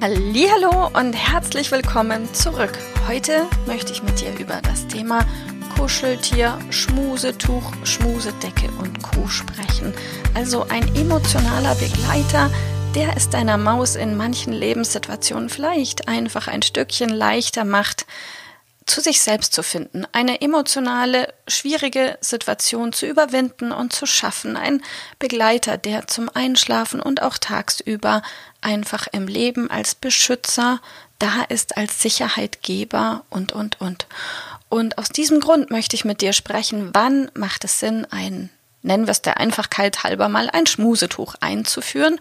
Hallo und herzlich willkommen zurück. Heute möchte ich mit dir über das Thema Kuscheltier, Schmusetuch, Schmusedecke und Co. sprechen. Also ein emotionaler Begleiter, der es deiner Maus in manchen Lebenssituationen vielleicht einfach ein Stückchen leichter macht, zu sich selbst zu finden, eine emotionale, schwierige Situation zu überwinden und zu schaffen, ein Begleiter, der zum Einschlafen und auch tagsüber einfach im Leben als Beschützer da ist, als Sicherheitgeber und, und, und. Und aus diesem Grund möchte ich mit dir sprechen, wann macht es Sinn, ein, nennen wir es der Einfachkeit halber mal, ein Schmusetuch einzuführen?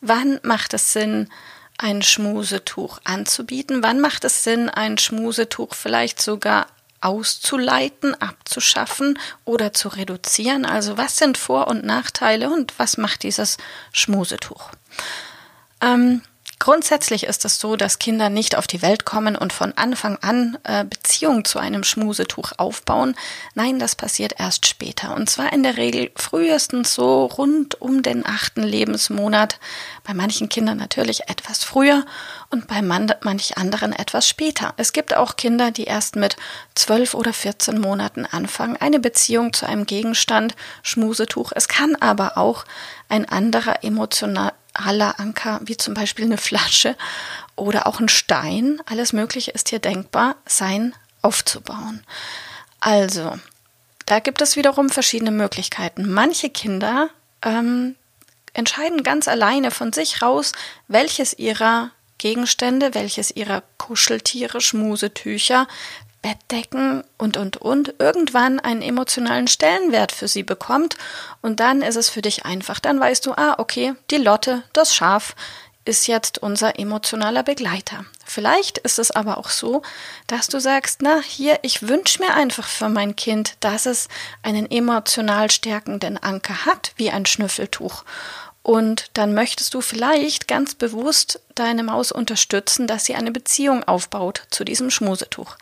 Wann macht es Sinn, ein Schmusetuch anzubieten? Wann macht es Sinn, ein Schmusetuch vielleicht sogar auszuleiten, abzuschaffen oder zu reduzieren? Also was sind Vor- und Nachteile und was macht dieses Schmusetuch? Ähm, Grundsätzlich ist es so, dass Kinder nicht auf die Welt kommen und von Anfang an äh, Beziehung zu einem Schmusetuch aufbauen. Nein, das passiert erst später. Und zwar in der Regel frühestens so rund um den achten Lebensmonat. Bei manchen Kindern natürlich etwas früher und bei man manch anderen etwas später. Es gibt auch Kinder, die erst mit zwölf oder vierzehn Monaten anfangen, eine Beziehung zu einem Gegenstand, Schmusetuch. Es kann aber auch ein anderer emotional aller Anker, wie zum Beispiel eine Flasche oder auch ein Stein, alles Mögliche ist hier denkbar, sein aufzubauen. Also, da gibt es wiederum verschiedene Möglichkeiten. Manche Kinder ähm, entscheiden ganz alleine von sich raus, welches ihrer Gegenstände, welches ihrer Kuscheltiere, Schmusetücher Bettdecken und, und, und irgendwann einen emotionalen Stellenwert für sie bekommt und dann ist es für dich einfach. Dann weißt du, ah, okay, die Lotte, das Schaf ist jetzt unser emotionaler Begleiter. Vielleicht ist es aber auch so, dass du sagst, na, hier, ich wünsche mir einfach für mein Kind, dass es einen emotional stärkenden Anker hat, wie ein Schnüffeltuch. Und dann möchtest du vielleicht ganz bewusst deine Maus unterstützen, dass sie eine Beziehung aufbaut zu diesem Schmusetuch.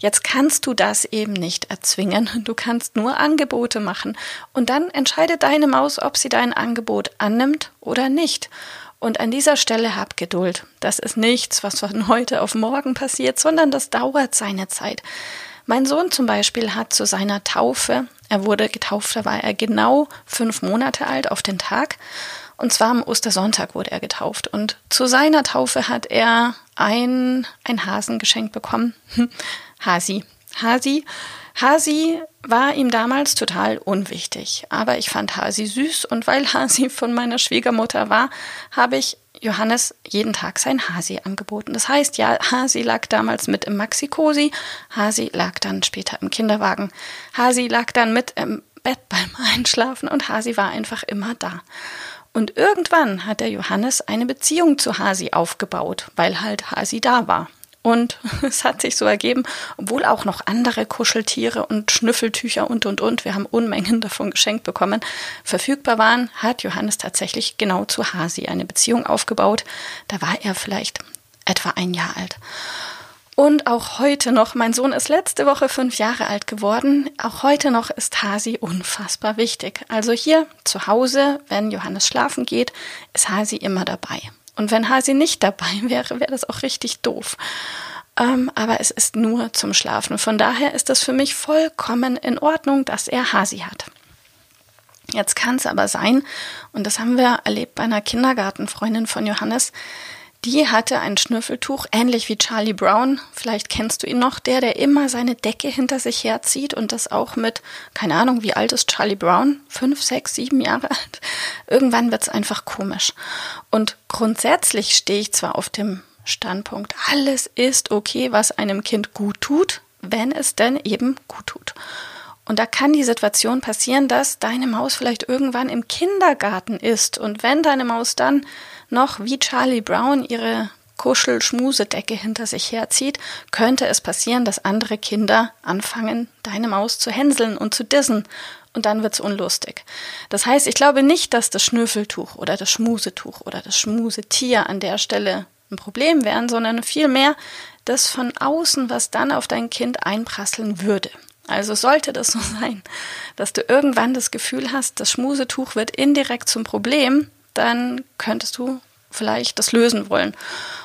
Jetzt kannst du das eben nicht erzwingen. Du kannst nur Angebote machen. Und dann entscheidet deine Maus, ob sie dein Angebot annimmt oder nicht. Und an dieser Stelle hab Geduld. Das ist nichts, was von heute auf morgen passiert, sondern das dauert seine Zeit. Mein Sohn zum Beispiel hat zu seiner Taufe, er wurde getauft, da war er genau fünf Monate alt auf den Tag. Und zwar am Ostersonntag wurde er getauft. Und zu seiner Taufe hat er ein, ein Hasen geschenkt bekommen. Hasi. Hasi. Hasi war ihm damals total unwichtig. Aber ich fand Hasi süß und weil Hasi von meiner Schwiegermutter war, habe ich Johannes jeden Tag sein Hasi angeboten. Das heißt, ja, Hasi lag damals mit im Maxi-Cosi, Hasi lag dann später im Kinderwagen, Hasi lag dann mit im Bett beim Einschlafen und Hasi war einfach immer da. Und irgendwann hat der Johannes eine Beziehung zu Hasi aufgebaut, weil halt Hasi da war. Und es hat sich so ergeben, obwohl auch noch andere Kuscheltiere und Schnüffeltücher und, und, und, wir haben Unmengen davon geschenkt bekommen, verfügbar waren, hat Johannes tatsächlich genau zu Hasi eine Beziehung aufgebaut. Da war er vielleicht etwa ein Jahr alt. Und auch heute noch, mein Sohn ist letzte Woche fünf Jahre alt geworden, auch heute noch ist Hasi unfassbar wichtig. Also hier zu Hause, wenn Johannes schlafen geht, ist Hasi immer dabei. Und wenn Hasi nicht dabei wäre, wäre das auch richtig doof. Ähm, aber es ist nur zum Schlafen. Von daher ist es für mich vollkommen in Ordnung, dass er Hasi hat. Jetzt kann es aber sein, und das haben wir erlebt bei einer Kindergartenfreundin von Johannes, die hatte ein Schnüffeltuch, ähnlich wie Charlie Brown. Vielleicht kennst du ihn noch, der, der immer seine Decke hinter sich herzieht und das auch mit, keine Ahnung, wie alt ist Charlie Brown? Fünf, sechs, sieben Jahre alt. Irgendwann wird's einfach komisch. Und grundsätzlich stehe ich zwar auf dem Standpunkt, alles ist okay, was einem Kind gut tut, wenn es denn eben gut tut. Und da kann die Situation passieren, dass deine Maus vielleicht irgendwann im Kindergarten ist. Und wenn deine Maus dann noch wie Charlie Brown ihre Kuschel-Schmusedecke hinter sich herzieht, könnte es passieren, dass andere Kinder anfangen, deine Maus zu hänseln und zu dissen. Und dann wird's unlustig. Das heißt, ich glaube nicht, dass das Schnüffeltuch oder das Schmusetuch oder das Schmusetier an der Stelle ein Problem wären, sondern vielmehr das von außen, was dann auf dein Kind einprasseln würde. Also sollte das so sein, dass du irgendwann das Gefühl hast, das Schmusetuch wird indirekt zum Problem, dann könntest du vielleicht das lösen wollen.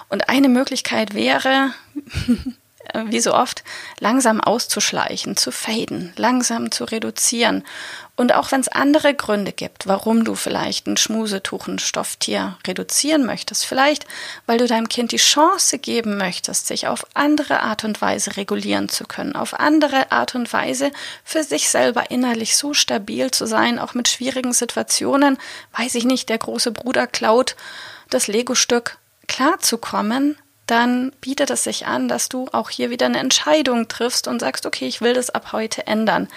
Und eine Möglichkeit wäre, wie so oft, langsam auszuschleichen, zu faden, langsam zu reduzieren. Und auch wenn es andere Gründe gibt, warum du vielleicht ein Schmusetuch, ein Stofftier reduzieren möchtest, vielleicht weil du deinem Kind die Chance geben möchtest, sich auf andere Art und Weise regulieren zu können, auf andere Art und Weise für sich selber innerlich so stabil zu sein, auch mit schwierigen Situationen, weiß ich nicht, der große Bruder klaut das Lego-Stück klarzukommen, dann bietet es sich an, dass du auch hier wieder eine Entscheidung triffst und sagst, okay, ich will das ab heute ändern.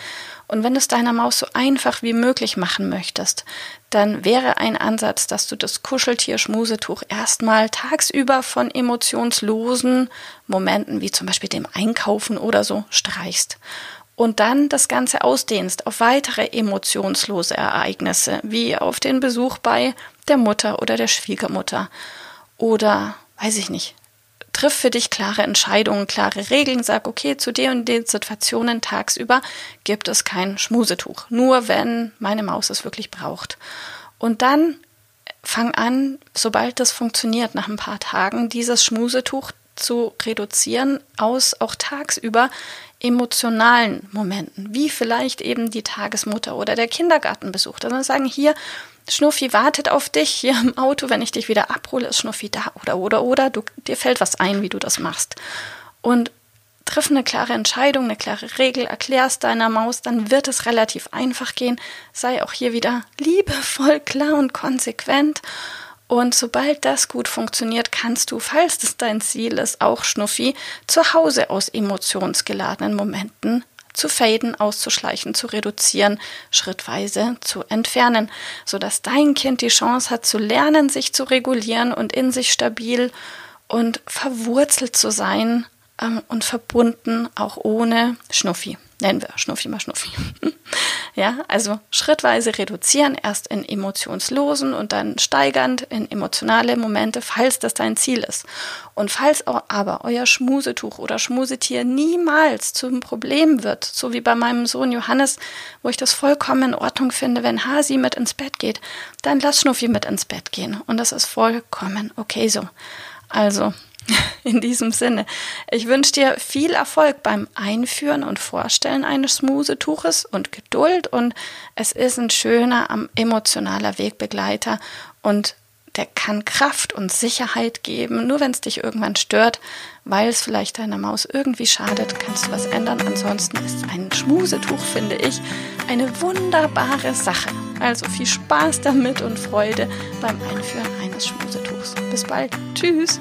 Und wenn du es deiner Maus so einfach wie möglich machen möchtest, dann wäre ein Ansatz, dass du das Kuscheltier-Schmusetuch erstmal tagsüber von emotionslosen Momenten, wie zum Beispiel dem Einkaufen oder so, streichst. Und dann das Ganze ausdehnst auf weitere emotionslose Ereignisse, wie auf den Besuch bei der Mutter oder der Schwiegermutter. Oder, weiß ich nicht, triff für dich klare Entscheidungen, klare Regeln, sag, okay, zu den und den Situationen tagsüber gibt es kein Schmusetuch. Nur wenn meine Maus es wirklich braucht. Und dann fang an, sobald das funktioniert, nach ein paar Tagen, dieses Schmusetuch zu reduzieren aus auch tagsüber emotionalen Momenten, wie vielleicht eben die Tagesmutter oder der Kindergartenbesuch. Dann sagen hier, Schnuffi wartet auf dich hier im Auto, wenn ich dich wieder abhole, ist Schnuffi da oder oder oder, du, dir fällt was ein, wie du das machst. Und triff eine klare Entscheidung, eine klare Regel, erklärst deiner Maus, dann wird es relativ einfach gehen. Sei auch hier wieder liebevoll, klar und konsequent. Und sobald das gut funktioniert, kannst du, falls das dein Ziel ist, auch Schnuffi zu Hause aus emotionsgeladenen Momenten zu faden, auszuschleichen, zu reduzieren, schrittweise zu entfernen, sodass dein Kind die Chance hat zu lernen, sich zu regulieren und in sich stabil und verwurzelt zu sein ähm, und verbunden, auch ohne Schnuffi. Nennen wir Schnuffi mal Schnuffi. ja, also schrittweise reduzieren, erst in emotionslosen und dann steigernd in emotionale Momente, falls das dein Ziel ist. Und falls aber euer Schmusetuch oder Schmusetier niemals zum Problem wird, so wie bei meinem Sohn Johannes, wo ich das vollkommen in Ordnung finde, wenn Hasi mit ins Bett geht, dann lass Schnuffi mit ins Bett gehen. Und das ist vollkommen okay so. Also, in diesem Sinne, ich wünsche dir viel Erfolg beim Einführen und Vorstellen eines Smusetuches und Geduld und es ist ein schöner, emotionaler Wegbegleiter und der kann Kraft und Sicherheit geben. Nur wenn es dich irgendwann stört, weil es vielleicht deiner Maus irgendwie schadet, kannst du was ändern. Ansonsten ist ein Schmusetuch, finde ich, eine wunderbare Sache. Also viel Spaß damit und Freude beim Einführen eines Schmusetuchs. Bis bald. Tschüss.